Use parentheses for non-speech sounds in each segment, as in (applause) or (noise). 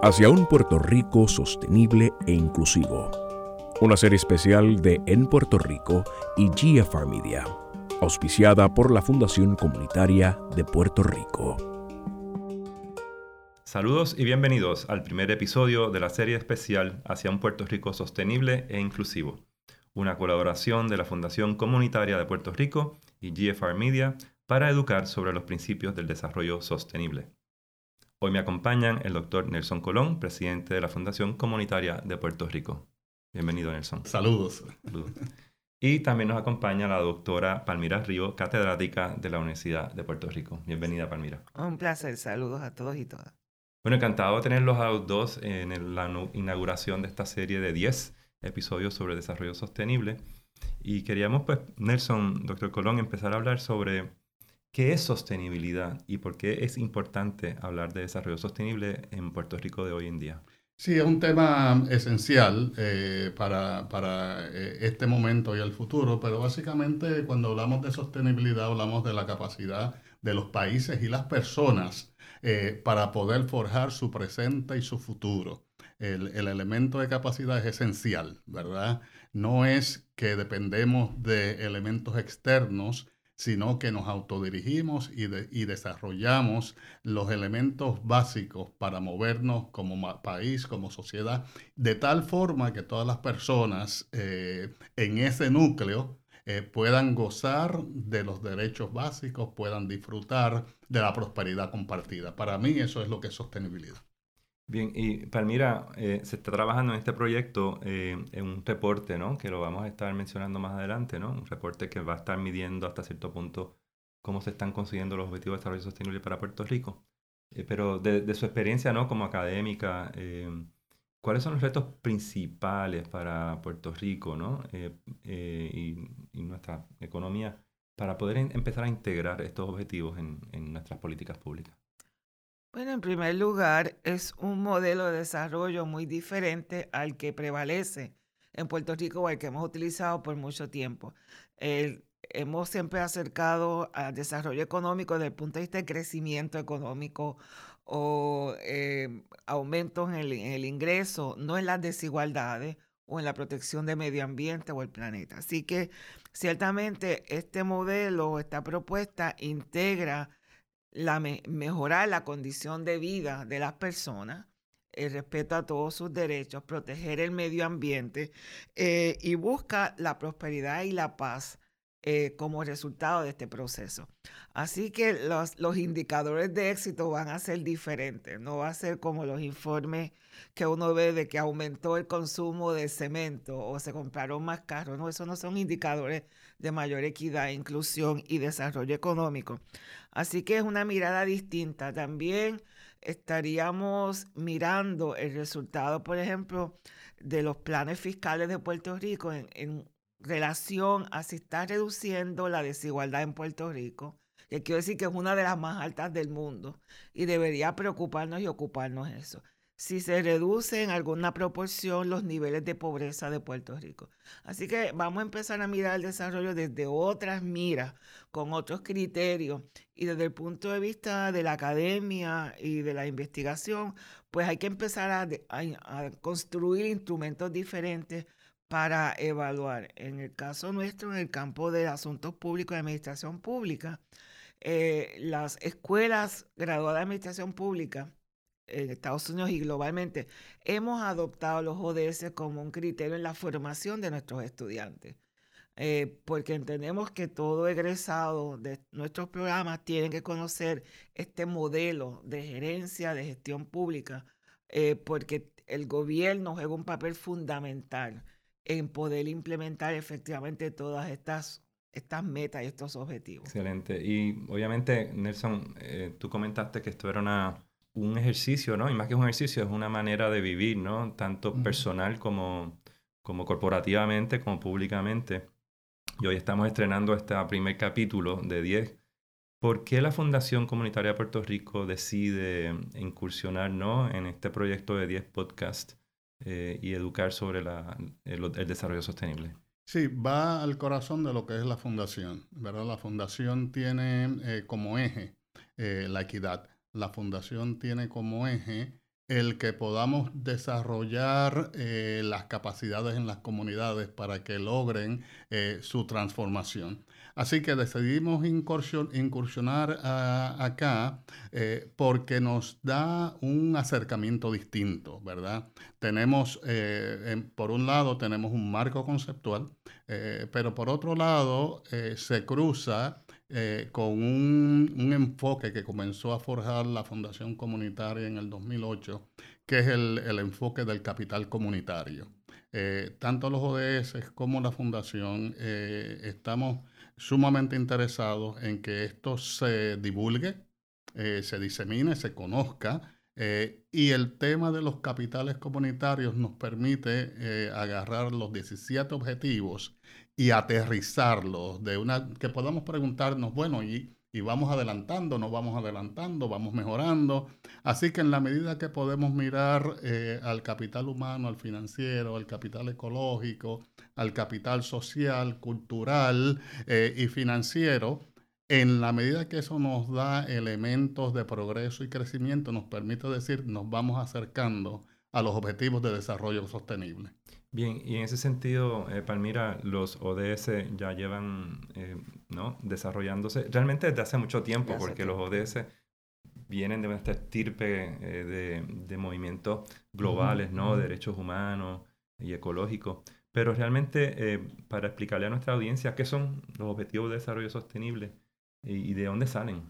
hacia un Puerto Rico sostenible e inclusivo. Una serie especial de En Puerto Rico y GFR Media, auspiciada por la Fundación Comunitaria de Puerto Rico. Saludos y bienvenidos al primer episodio de la serie especial hacia un Puerto Rico sostenible e inclusivo, una colaboración de la Fundación Comunitaria de Puerto Rico y GFR Media para educar sobre los principios del desarrollo sostenible. Hoy me acompañan el doctor Nelson Colón, presidente de la Fundación Comunitaria de Puerto Rico. Bienvenido, Nelson. Saludos. Y también nos acompaña la doctora Palmira Río, catedrática de la Universidad de Puerto Rico. Bienvenida, Palmira. Un placer. Saludos a todos y todas. Bueno, encantado de tenerlos a los dos en la inauguración de esta serie de 10 episodios sobre desarrollo sostenible. Y queríamos, pues, Nelson, doctor Colón, empezar a hablar sobre ¿Qué es sostenibilidad y por qué es importante hablar de desarrollo sostenible en Puerto Rico de hoy en día? Sí, es un tema esencial eh, para, para eh, este momento y el futuro, pero básicamente cuando hablamos de sostenibilidad hablamos de la capacidad de los países y las personas eh, para poder forjar su presente y su futuro. El, el, elemento de capacidad es esencial, ¿verdad? No es que dependemos de elementos externos, sino que nos autodirigimos y, desarrollamos los elementos básicos para movernos como país, como sociedad, de tal forma que todas las personas eh, en ese núcleo eh, puedan gozar de los derechos básicos, puedan disfrutar de la prosperidad compartida. Para mí eso es lo que es sostenibilidad. Bien, y Palmira, eh, se está trabajando en este proyecto eh, en un reporte, ¿no? Que lo vamos a estar mencionando más adelante, ¿no? Un reporte que va a estar midiendo hasta cierto punto cómo se están consiguiendo los objetivos de desarrollo sostenible para Puerto Rico. Eh, pero de, su experiencia, ¿no? Como académica, ¿cuáles son los retos principales para Puerto Rico, ¿no? Y, nuestra economía para poder empezar a integrar estos objetivos en nuestras políticas públicas? Bueno, en primer lugar, es un modelo de desarrollo muy diferente al que prevalece en Puerto Rico o al que hemos utilizado por mucho tiempo. hemos siempre acercado al desarrollo económico desde el punto de vista de crecimiento económico o eh, aumentos en el, en el ingreso, no en las desigualdades o en la protección del medio ambiente o el planeta. Así que ciertamente este modelo, esta propuesta integra la mejorar la condición de vida de las personas, el respeto a todos sus derechos, proteger el medio ambiente eh, y busca la prosperidad y la paz eh, como resultado de este proceso. Así que los, los, indicadores de éxito van a ser diferentes, no va a ser como los informes que uno ve de que aumentó el consumo de cemento o se compraron más carros, no, esos no son indicadores de mayor equidad, inclusión y desarrollo económico. Así que es una mirada distinta. También estaríamos mirando el resultado, por ejemplo, de los planes fiscales de Puerto Rico en, relación a si está reduciendo la desigualdad en Puerto Rico, que quiero decir que es una de las más altas del mundo y debería preocuparnos y ocuparnos eso si se reduce en alguna proporción los niveles de pobreza de Puerto Rico. Así que vamos a empezar a mirar el desarrollo desde otras miras, con otros criterios y desde el punto de vista de la academia y de la investigación, pues hay que empezar a, construir instrumentos diferentes para evaluar. En el caso nuestro, en el campo de asuntos públicos y administración pública, eh, las escuelas graduadas de administración pública en Estados Unidos y globalmente, hemos adoptado los ODS como un criterio en la formación de nuestros estudiantes. Eh, porque entendemos que todo egresado de nuestros programas tiene que conocer este modelo de gerencia, de gestión pública, eh, porque el gobierno juega un papel fundamental en poder implementar efectivamente todas estas, estas metas y estos objetivos. Excelente. Y obviamente, Nelson, eh, tú comentaste que esto era una un ejercicio, ¿no? Y más que un ejercicio, es una manera de vivir, ¿no? Tanto personal como, como corporativamente, como públicamente. Y hoy estamos estrenando este primer capítulo de 10. ¿Por qué la Fundación Comunitaria de Puerto Rico decide incursionar ¿no? en este proyecto de 10 podcasts eh, y educar sobre la, el, desarrollo sostenible? Sí, va al corazón de lo que es la fundación, ¿verdad? La fundación tiene eh, como eje eh, la equidad la fundación tiene como eje el que podamos desarrollar eh, las capacidades en las comunidades para que logren eh, su transformación. Así que decidimos incursionar acá eh, porque nos da un acercamiento distinto, ¿verdad? Tenemos, por un lado, tenemos un marco conceptual, pero por otro lado, se cruza eh, con un, enfoque que comenzó a forjar la Fundación Comunitaria en el 2008, que es el, enfoque del capital comunitario. Eh, tanto los ODS como la Fundación eh, estamos sumamente interesados en que esto se divulgue, se disemine, se conozca. y el tema de los capitales comunitarios nos permite agarrar los 17 objetivos y aterrizarlos de una que podamos preguntarnos, bueno, y, y vamos adelantando, nos vamos adelantando, vamos mejorando. Así que en la medida que podemos mirar eh, al capital humano, al financiero, al capital ecológico, al capital social, cultural eh, y financiero, en la medida que eso nos da elementos de progreso y crecimiento, nos permite decir, nos vamos acercando a los objetivos de desarrollo sostenible. Bien, y en ese sentido, eh, Palmira, los ODS ya llevan eh, ¿no? desarrollándose realmente desde hace mucho tiempo, porque los ODS vienen de esta estirpe eh, de, de, movimientos globales, ¿no? Derechos humanos y ecológicos. Pero realmente, para explicarle a nuestra audiencia qué son los Objetivos de Desarrollo Sostenible y de dónde salen.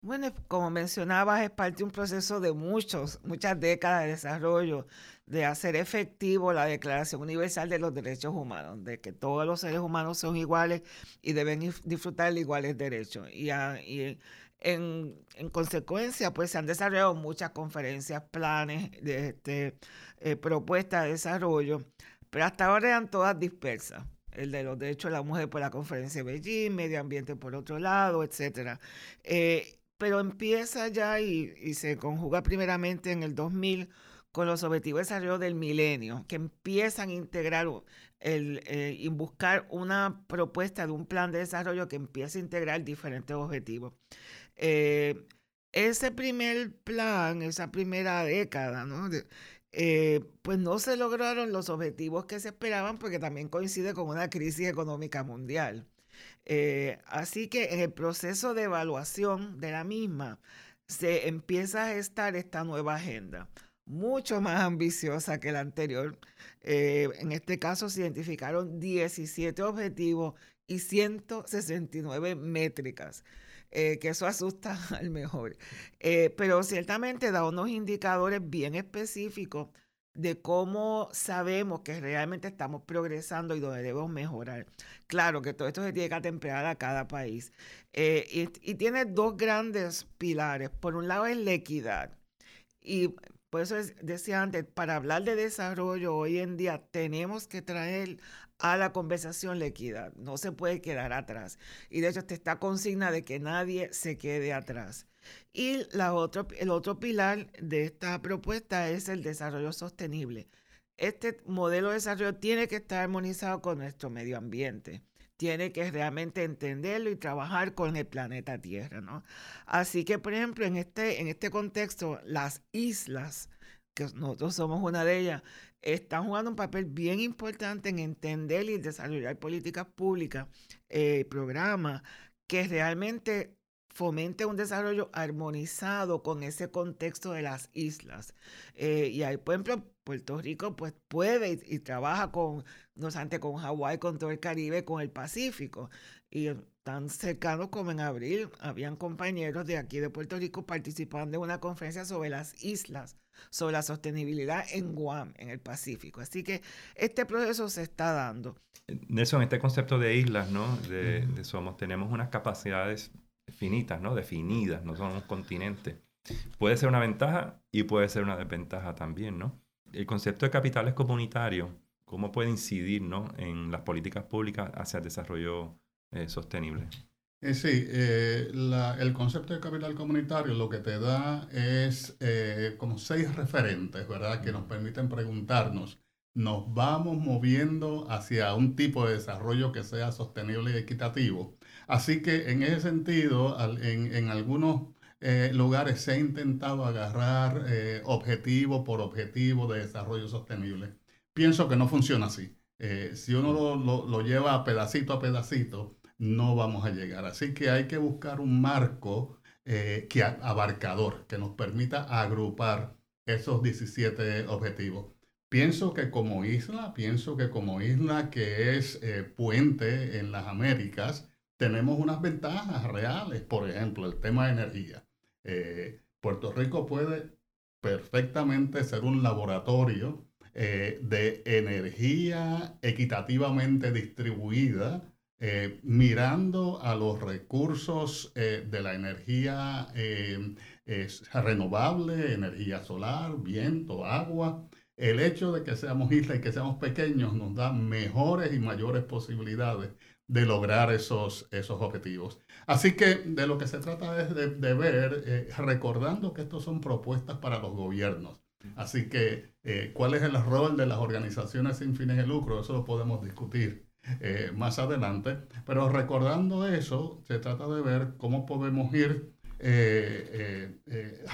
Bueno, como mencionabas, es parte de un proceso de muchos, muchas décadas de desarrollo, de hacer efectivo la Declaración Universal de los Derechos Humanos, de que todos los seres humanos son iguales y deben disfrutar de iguales derechos. Y, en, consecuencia, pues se han desarrollado muchas conferencias, planes, este, eh, propuestas de desarrollo, pero hasta ahora eran todas dispersas el de los derechos de la mujer por la conferencia de Beijing, medio ambiente por otro lado, etcétera. Eh, pero empieza ya y, se conjuga primeramente en el 2000 con los objetivos de desarrollo del milenio, que empiezan a integrar el, eh, y buscar una propuesta de un plan de desarrollo que empieza a integrar diferentes objetivos. Eh, ese primer plan, esa primera década. Eh, pues no se lograron los objetivos que se esperaban porque también coincide con una crisis económica mundial. Eh, así que en el proceso de evaluación de la misma se empieza a gestar esta nueva agenda, mucho más ambiciosa que la anterior. Eh, en este caso se identificaron 17 objetivos y 169 métricas. Eh, que eso asusta (laughs) al mejor. pero ciertamente da unos indicadores bien específicos de cómo sabemos que realmente estamos progresando y dónde debemos mejorar. Claro que todo esto se tiene que atemperar a cada país. Eh, y, tiene dos grandes pilares. Por un lado es la equidad. Y por eso decía antes, para hablar de desarrollo hoy en día tenemos que traer a la conversación la equidad. No se puede quedar atrás. Y de hecho, está consigna de que nadie se quede atrás. Y la el otro pilar de esta propuesta es el desarrollo sostenible. Este modelo de desarrollo tiene que estar armonizado con nuestro medio ambiente. Tiene que realmente entenderlo y trabajar con el planeta Tierra, ¿no? Así que, por ejemplo, en este, en este contexto, las islas, que nosotros somos una de ellas, están jugando un papel bien importante en entender y desarrollar políticas públicas, eh, programas que realmente fomente un desarrollo armonizado con ese contexto de las islas. Eh, y ahí, por ejemplo, Puerto Rico pues puede y, trabaja con, no solamente con Hawái, con todo el Caribe, con el Pacífico. Y tan cercanos como en abril, habían compañeros de aquí de Puerto Rico participando en una conferencia sobre las islas, sobre la sostenibilidad en Guam, en el Pacífico. Así que este proceso se está dando. Nelson, este concepto de islas, ¿no? De, de somos, tenemos unas capacidades finitas, ¿no? Definidas, no son un continente. Puede ser una ventaja y puede ser una desventaja también, ¿no? El concepto de capitales comunitarios, ¿cómo puede incidir, ¿no? En las políticas públicas hacia el desarrollo eh, sostenible? Eh, sí, eh, el concepto de capital comunitario lo que te da es como seis referentes, ¿verdad? Que nos permiten preguntarnos, ¿nos vamos moviendo hacia un tipo de desarrollo que sea sostenible y equitativo? Así que en ese sentido, en, algunos eh, lugares se ha intentado agarrar eh, objetivo por objetivo de desarrollo sostenible. Pienso que no funciona así. Eh, si uno lo, lo, lleva pedacito a pedacito, no vamos a llegar. Así que hay que buscar un marco que, abarcador que nos permita agrupar esos 17 objetivos. Pienso que como isla, pienso que como isla que es puente en las Américas, tenemos unas ventajas reales. Por ejemplo, el tema de energía. Eh, Puerto Rico puede perfectamente ser un laboratorio eh, de energía equitativamente distribuida, eh, mirando a los recursos de la energía renovable, energía solar, viento, agua. El hecho de que seamos isla y que seamos pequeños nos da mejores y mayores posibilidades de lograr esos, esos objetivos. Así que de lo que se trata es de, ver, eh, recordando que estos son propuestas para los gobiernos. Así que, eh, ¿cuál es el rol de las organizaciones sin fines de lucro? Eso lo podemos discutir eh, más adelante. Pero recordando eso, se trata de ver cómo podemos ir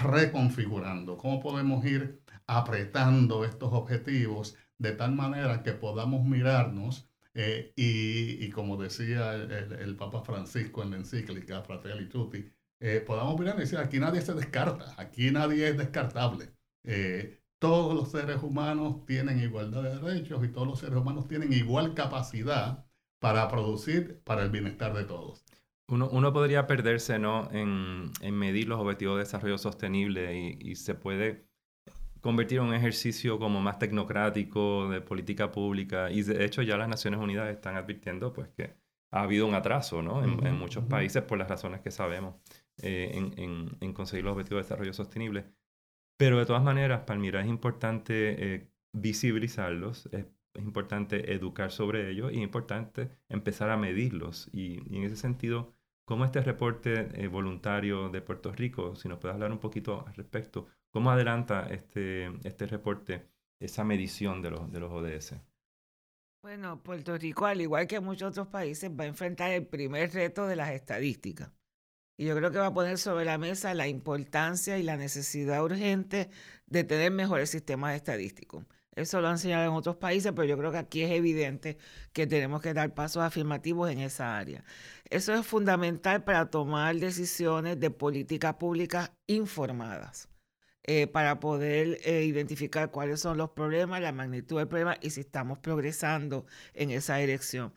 reconfigurando, cómo podemos ir apretando estos objetivos de tal manera que podamos mirarnos eh, y, como decía el, Papa Francisco en la encíclica Fratelli Tutti, eh, podamos mirar y decir, aquí nadie se descarta, aquí nadie es descartable. Eh, todos los seres humanos tienen igualdad de derechos y todos los seres humanos tienen igual capacidad para producir para el bienestar de todos. Uno, uno podría perderse ¿no? en, en, medir los objetivos de desarrollo sostenible y, y se puede convertir en un ejercicio como más tecnocrático de política pública. Y de hecho ya las Naciones Unidas están advirtiendo pues que ha habido un atraso ¿no? en, muchos países por las razones que sabemos eh, en, en, conseguir los objetivos de desarrollo sostenible. Pero de todas maneras, Palmira, es importante eh, visibilizarlos, es, importante educar sobre ellos y es importante empezar a medirlos. Y, y en ese sentido, ¿cómo este reporte eh, voluntario de Puerto Rico, si nos puedes hablar un poquito al respecto, ¿Cómo adelanta este, este reporte esa medición de los, de los ODS? Bueno, Puerto Rico, al igual que muchos otros países, va a enfrentar el primer reto de las estadísticas. Y yo creo que va a poner sobre la mesa la importancia y la necesidad urgente de tener mejores sistemas estadísticos. Eso lo han enseñado en otros países, pero yo creo que aquí es evidente que tenemos que dar pasos afirmativos en esa área. Eso es fundamental para tomar decisiones de política pública informadas. Eh, para poder eh, identificar cuáles son los problemas, la magnitud del problema y si estamos progresando en esa dirección.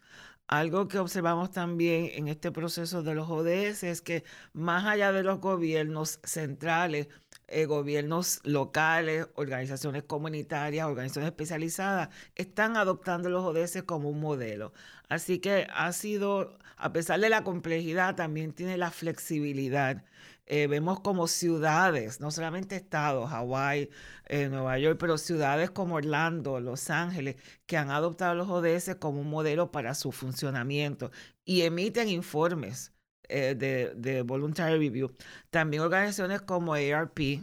Algo que observamos también en este proceso de los ODS es que más allá de los gobiernos centrales, eh, gobiernos locales, organizaciones comunitarias, organizaciones especializadas, están adoptando los ODS como un modelo. Así que ha sido, a pesar de la complejidad, también tiene la flexibilidad eh, vemos como ciudades, no solamente estados, Hawái, eh, Nueva York, pero ciudades como Orlando, Los Ángeles, que han adoptado los ODS como un modelo para su funcionamiento y emiten informes eh, de, de, Voluntary Review. También organizaciones como ARP,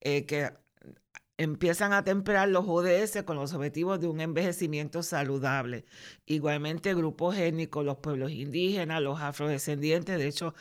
que empiezan a temperar los ODS con los objetivos de un envejecimiento saludable. Igualmente grupos étnicos, los pueblos indígenas, los afrodescendientes, de hecho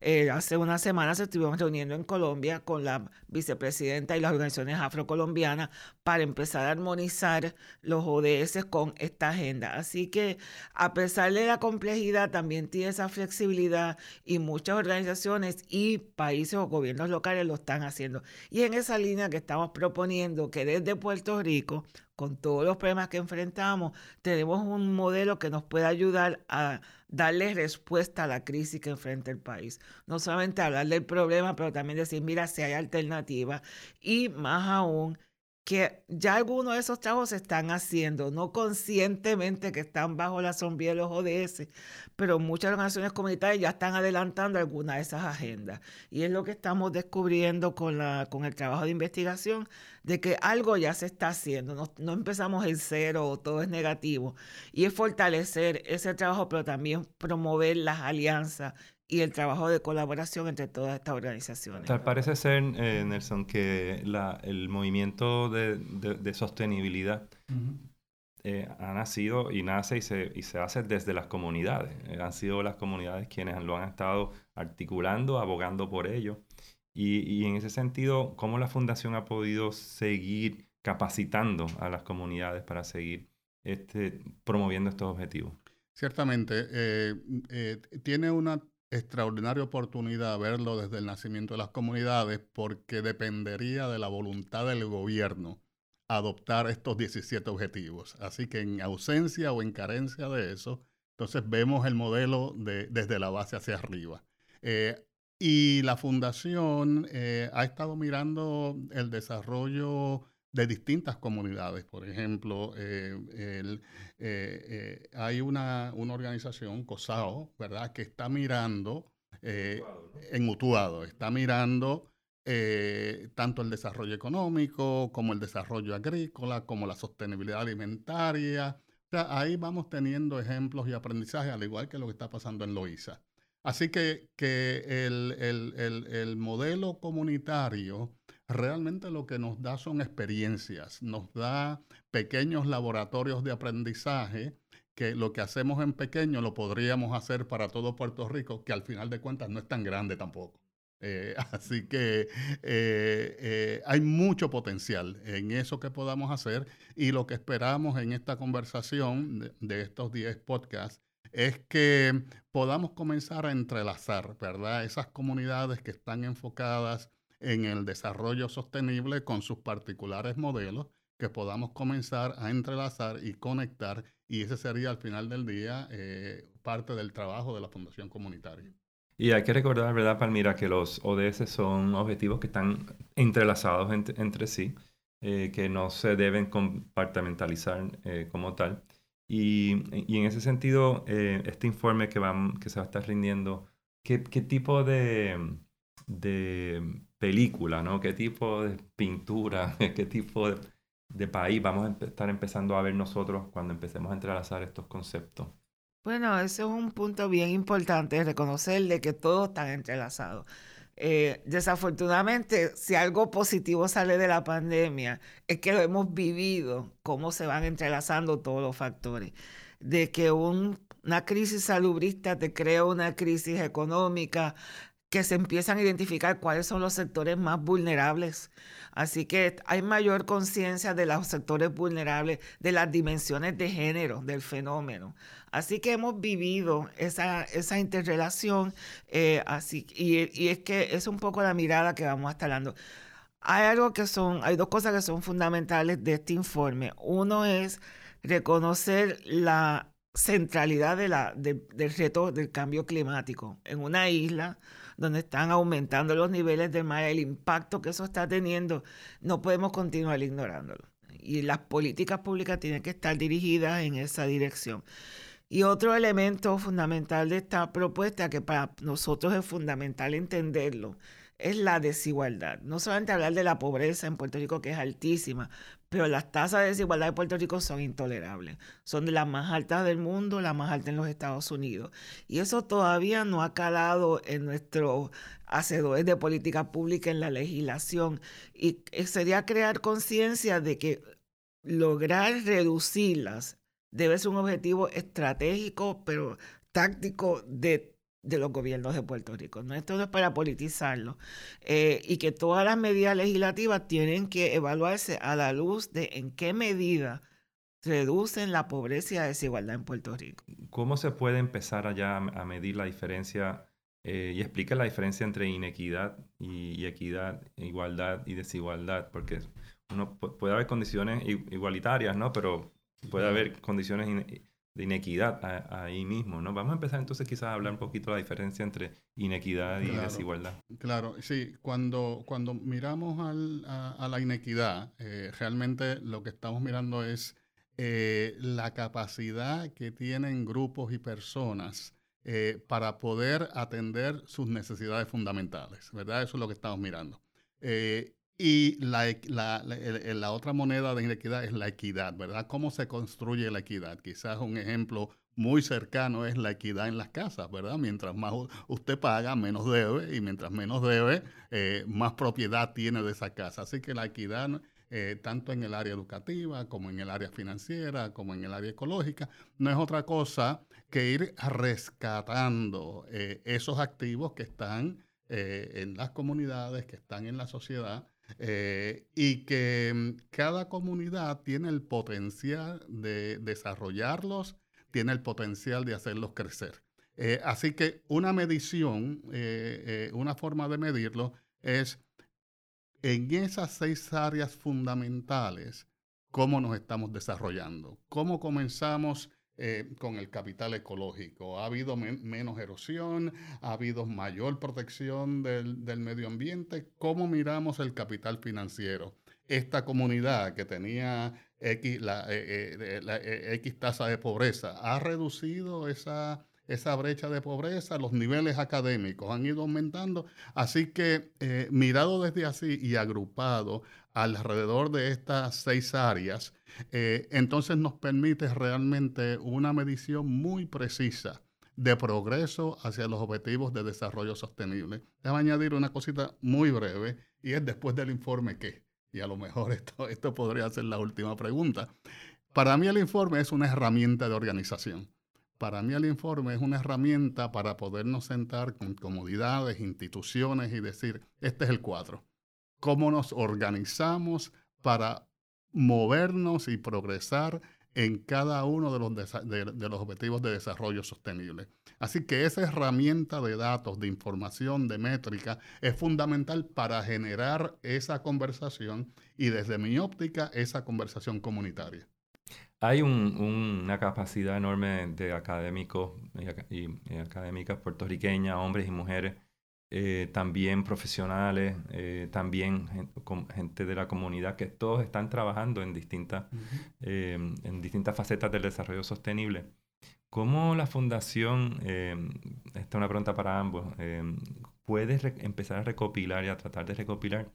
eh, hace unas semanas se estuvimos reuniendo en Colombia con la vicepresidenta y las organizaciones afrocolombianas para empezar a armonizar los ODS con esta agenda. Así que a pesar de la complejidad, también tiene esa flexibilidad y muchas organizaciones y países o gobiernos locales lo están haciendo. Y en esa línea que estamos proponiendo que desde Puerto Rico con todos los problemas que enfrentamos, tenemos un modelo que nos puede ayudar a darle respuesta a la crisis que enfrenta el país. No solamente hablar del problema, pero también decir, mira, si hay alternativas y más aún que ya algunos de esos trabajos se están haciendo, no conscientemente que están bajo la sombría de los ODS, pero muchas organizaciones comunitarias ya están adelantando algunas de esas agendas. Y es lo que estamos descubriendo con, la, con el trabajo de investigación, de que algo ya se está haciendo, no, no empezamos en cero o todo es negativo. Y es fortalecer ese trabajo, pero también promover las alianzas y el trabajo de colaboración entre todas estas organizaciones. Tal parece ser, eh, Nelson, que la, el movimiento de, de, sostenibilidad eh, ha nacido y nace y se, y se hace desde las comunidades. Eh, han sido las comunidades quienes lo han estado articulando, abogando por ello. Y, en ese sentido, ¿cómo la fundación ha podido seguir capacitando a las comunidades para seguir este, promoviendo estos objetivos? Ciertamente, eh, eh, tiene una extraordinaria oportunidad verlo desde el nacimiento de las comunidades porque dependería de la voluntad del gobierno adoptar estos 17 objetivos. Así que en ausencia o en carencia de eso, entonces vemos el modelo de, desde la base hacia arriba. Eh, y la fundación eh, ha estado mirando el desarrollo de distintas comunidades. Por ejemplo, eh, hay una, una, organización, COSAO, ¿verdad?, que está mirando en Mutuado, está mirando eh, tanto el desarrollo económico como el desarrollo agrícola, como la sostenibilidad alimentaria. O sea, ahí vamos teniendo ejemplos y aprendizajes, al igual que lo que está pasando en Loíza. Así que, que el, el, el, modelo comunitario realmente lo que nos da son experiencias, nos da pequeños laboratorios de aprendizaje que lo que hacemos en pequeño lo podríamos hacer para todo Puerto Rico, que al final de cuentas no es tan grande tampoco. Eh, (laughs) así que eh, eh, hay mucho potencial en eso que podamos hacer y lo que esperamos en esta conversación de, estos 10 podcasts es que podamos comenzar a entrelazar, ¿verdad? Esas comunidades que están enfocadas en el desarrollo sostenible con sus particulares modelos, que podamos comenzar a entrelazar y conectar y ese sería al final del día parte del trabajo de la Fundación Comunitaria. Y hay que recordar, ¿verdad, Palmira, que los ODS son objetivos que están entrelazados entre sí, eh, que no se deben compartimentalizar eh, como tal. Y, y, en ese sentido, eh, este informe que, va, que se va a estar rindiendo, ¿qué, qué tipo de, de, película, ¿no? qué tipo de pintura, (laughs) qué tipo de, país vamos a estar empezando a ver nosotros cuando empecemos a entrelazar estos conceptos? Bueno, ese es un punto bien importante, reconocer de que todo está entrelazado. Eh, desafortunadamente, si algo positivo sale de la pandemia, es que lo hemos vivido, cómo se van entrelazando todos los factores. De que una crisis salubrista te crea una crisis económica, que se empiezan a identificar cuáles son los sectores más vulnerables. Así que hay mayor conciencia de los sectores vulnerables, de las dimensiones de género del fenómeno. Así que hemos vivido esa, esa interrelación eh, así, y, es que es un poco la mirada que vamos a estar dando. Hay algo que son, hay dos cosas que son fundamentales de este informe. Uno es reconocer la centralidad de del reto del cambio climático en una isla donde están aumentando los niveles del mar, el impacto que eso está teniendo, no podemos continuar ignorándolo. Y las políticas públicas tienen que estar dirigidas en esa dirección. Y otro elemento fundamental de esta propuesta, que para nosotros es fundamental entenderlo, es la desigualdad. No solamente hablar de la pobreza en Puerto Rico, que es altísima, pero las tasas de desigualdad de Puerto Rico son intolerables. Son de las más altas del mundo, las más altas en los Estados Unidos. Y eso todavía no ha calado en nuestros hacedores de política pública, en la legislación. Y sería crear conciencia de que lograr reducirlas debe ser un objetivo estratégico, pero táctico de, los gobiernos de Puerto Rico. ¿no? Esto no es para politizarlo. Eh, y que todas las medidas legislativas tienen que evaluarse a la luz de en qué medida reducen la pobreza y la desigualdad en Puerto Rico. ¿Cómo se puede empezar allá a medir la diferencia eh, y explica la diferencia entre inequidad y, y, equidad, igualdad y desigualdad? Porque uno puede haber condiciones igualitarias, ¿no? Pero puede haber condiciones de inequidad ahí mismo, ¿no? Vamos a empezar entonces quizás a hablar un poquito de la diferencia entre inequidad y desigualdad. Claro, sí, cuando, cuando miramos a, la inequidad, eh, realmente lo que estamos mirando es eh, la capacidad que tienen grupos y personas eh, para poder atender sus necesidades fundamentales, ¿verdad? Eso es lo que estamos mirando. Y la, la, la, otra moneda de inequidad es la equidad, ¿verdad? ¿Cómo se construye la equidad? Quizás un ejemplo muy cercano es la equidad en las casas, ¿verdad? Mientras más usted paga, menos debe, y mientras menos debe, eh, más propiedad tiene de esa casa. Así que la equidad, eh, tanto en el área educativa, como en el área financiera, como en el área ecológica, no es otra cosa que ir rescatando eh, esos activos que están en las comunidades, que están en la sociedad, y que mm, cada comunidad tiene el potencial de desarrollarlos, tiene el potencial de hacerlos crecer. así que una medición, una forma de medirlo es en esas seis áreas fundamentales, cómo nos estamos desarrollando, cómo comenzamos eh, con el capital ecológico. Ha habido menos erosión, ha habido mayor protección del, medio ambiente. ¿Cómo miramos el capital financiero? Esta comunidad que tenía X, la, eh, eh, X tasa de pobreza, ¿ha reducido esa esa brecha de pobreza, los niveles académicos han ido aumentando. Así que mirado desde así y agrupado alrededor de estas seis áreas, eh, entonces nos permite realmente una medición muy precisa de progreso hacia los objetivos de desarrollo sostenible. Déjame añadir una cosita muy breve y es después del informe qué. Y a lo mejor (laughs) esto, esto podría ser la última pregunta. Para mí el informe es una herramienta de organización. Para mí el informe es una herramienta para podernos sentar con comodidades, instituciones y decir, este es el cuadro. ¿Cómo nos organizamos para movernos y progresar en cada uno de los, objetivos de desarrollo sostenible. Así que esa herramienta de datos, de información, de métrica, es fundamental para generar esa conversación y desde mi óptica, esa conversación comunitaria. Hay una capacidad enorme de académicos y, académicas puertorriqueñas, hombres y mujeres, eh, también profesionales, eh, también gente, de la comunidad, que todos están trabajando en distintas, eh, en distintas facetas del desarrollo sostenible. ¿Cómo la fundación, esta es una pregunta para ambos, puede empezar a recopilar y a tratar de recopilar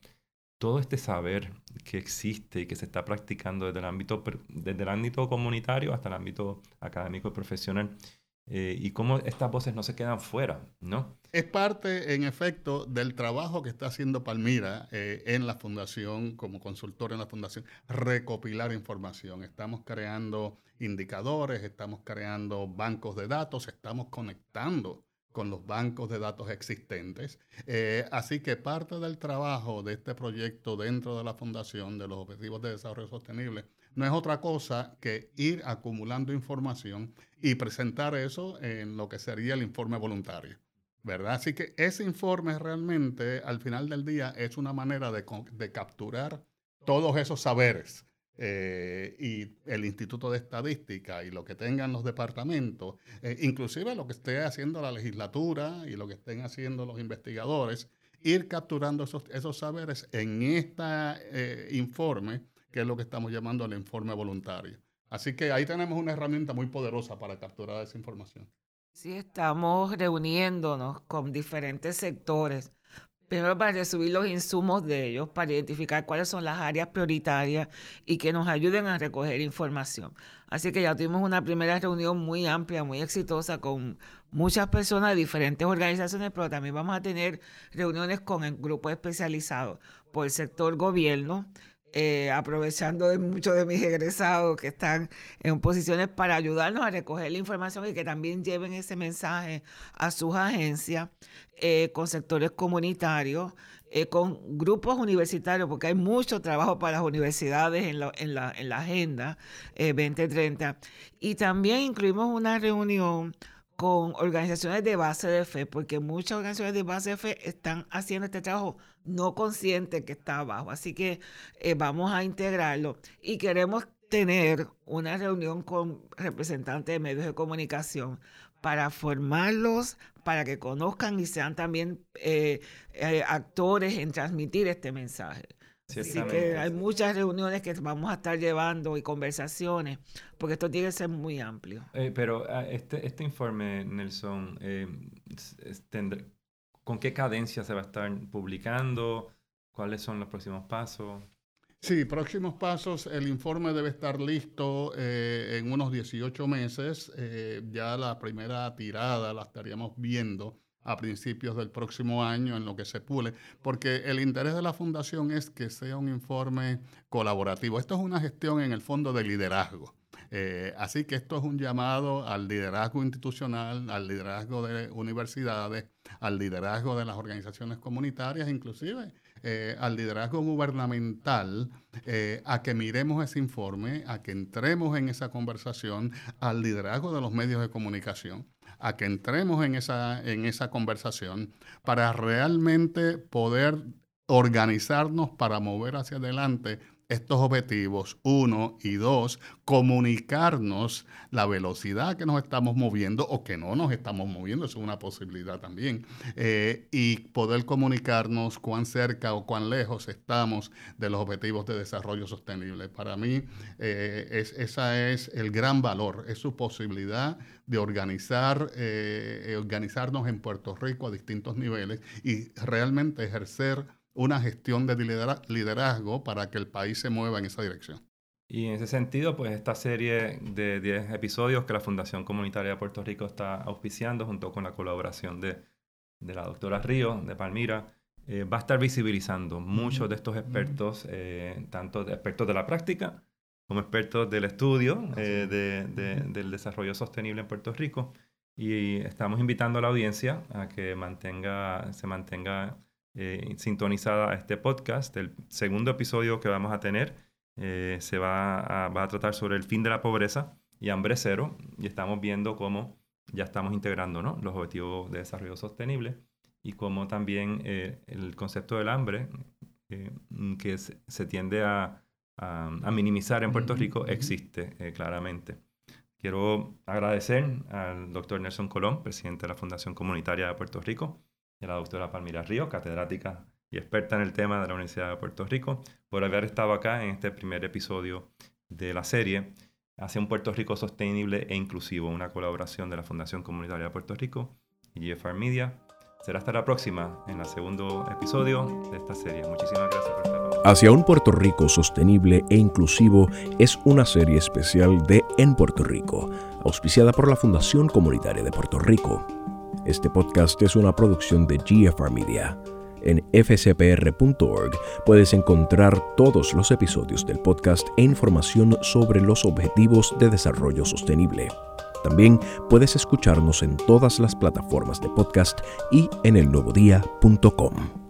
todo este saber que existe y que se está practicando desde el ámbito, desde el ámbito comunitario hasta el ámbito académico y profesional, eh, y cómo estas voces no se quedan fuera, ¿no? Es parte, en efecto, del trabajo que está haciendo Palmira eh, en la fundación, como consultor en la fundación, recopilar información. Estamos creando indicadores, estamos creando bancos de datos, estamos conectando con los bancos de datos existentes. Eh, así que parte del trabajo de este proyecto dentro de la Fundación de los Objetivos de Desarrollo Sostenible no es otra cosa que ir acumulando información y presentar eso en lo que sería el informe voluntario. ¿verdad? Así que ese informe realmente al final del día es una manera de, capturar todos esos saberes eh, y el Instituto de Estadística y lo que tengan los departamentos, eh, inclusive lo que esté haciendo la legislatura y lo que estén haciendo los investigadores, ir capturando esos, esos saberes en este informe, que es lo que estamos llamando el informe voluntario. Así que ahí tenemos una herramienta muy poderosa para capturar esa información. Sí, estamos reuniéndonos con diferentes sectores Primero para recibir los insumos de ellos, para identificar cuáles son las áreas prioritarias y que nos ayuden a recoger información. Así que ya tuvimos una primera reunión muy amplia, muy exitosa con muchas personas de diferentes organizaciones, pero también vamos a tener reuniones con el grupo especializado por el sector gobierno, eh, aprovechando de muchos de mis egresados que están en posiciones para ayudarnos a recoger la información y que también lleven ese mensaje a sus agencias, eh, con sectores comunitarios, eh, con grupos universitarios, porque hay mucho trabajo para las universidades en la, en la, en la agenda 2030. Y también incluimos una reunión con organizaciones de base de fe, porque muchas organizaciones de base de fe están haciendo este trabajo no consciente que está abajo. Así que eh, vamos a integrarlo y queremos tener una reunión con representantes de medios de comunicación para formarlos, para que conozcan y sean también eh, eh, actores en transmitir este mensaje. Así que hay muchas reuniones que vamos a estar llevando y conversaciones, porque esto tiene que ser muy amplio. pero ah, este, este informe, Nelson, tendrá, ¿Con qué cadencia se va a estar publicando? ¿Cuáles son los próximos pasos? Sí, próximos pasos. El informe debe estar listo eh, en unos 18 meses. Eh, ya la primera tirada la estaríamos viendo a principios del próximo año en lo que se pule, porque el interés de la fundación es que sea un informe colaborativo. Esto es una gestión en el fondo de liderazgo. Eh, así que esto es un llamado al liderazgo institucional, al liderazgo de universidades, al liderazgo de las organizaciones comunitarias, inclusive eh, al liderazgo gubernamental, eh, a que miremos ese informe, a que entremos en esa conversación, al liderazgo de los medios de comunicación a que entremos en esa, en esa conversación para realmente poder organizarnos para mover hacia adelante estos objetivos, uno, y dos, comunicarnos la velocidad que nos estamos moviendo o que no nos estamos moviendo, eso es una posibilidad también, eh, y poder comunicarnos cuán cerca o cuán lejos estamos de los objetivos de desarrollo sostenible. Para mí, eh, es, esa es el gran valor, es su posibilidad de organizar, eh, organizarnos en Puerto Rico a distintos niveles y realmente ejercer una gestión de liderazgo para que el país se mueva en esa dirección. Y en ese sentido, pues esta serie de 10 episodios que la Fundación Comunitaria de Puerto Rico está auspiciando junto con la colaboración de, de la doctora Río de Palmira, eh, va a estar visibilizando muchos de estos expertos, eh, tanto de expertos de la práctica como expertos del estudio eh, de, del desarrollo sostenible en Puerto Rico. Y estamos invitando a la audiencia a que mantenga, se mantenga eh, sintonizada a este podcast. El segundo episodio que vamos a tener eh, se va a, va a tratar sobre el fin de la pobreza y hambre cero. Y estamos viendo cómo ya estamos integrando ¿no? los objetivos de desarrollo sostenible y cómo también eh, el concepto del hambre, que se, tiende a, a, minimizar en Puerto Rico, existe claramente. Quiero agradecer al doctor Nelson Colón, presidente de la Fundación Comunitaria de Puerto Rico, la doctora Palmira Río, catedrática y experta en el tema de la Universidad de Puerto Rico, por haber estado acá en este primer episodio de la serie hacia un Puerto Rico sostenible e inclusivo, una colaboración de la Fundación Comunitaria de Puerto Rico y GFR Media. Será hasta la próxima en el segundo episodio de esta serie. Muchísimas gracias por estar. Hacia un Puerto Rico sostenible e inclusivo es una serie especial de En Puerto Rico, auspiciada por la Fundación Comunitaria de Puerto Rico. Este podcast es una producción de GFR Media. En fcpr.org puedes encontrar todos los episodios del podcast e información sobre los objetivos de desarrollo sostenible. También puedes escucharnos en todas las plataformas de podcast y en elnuevodía.com.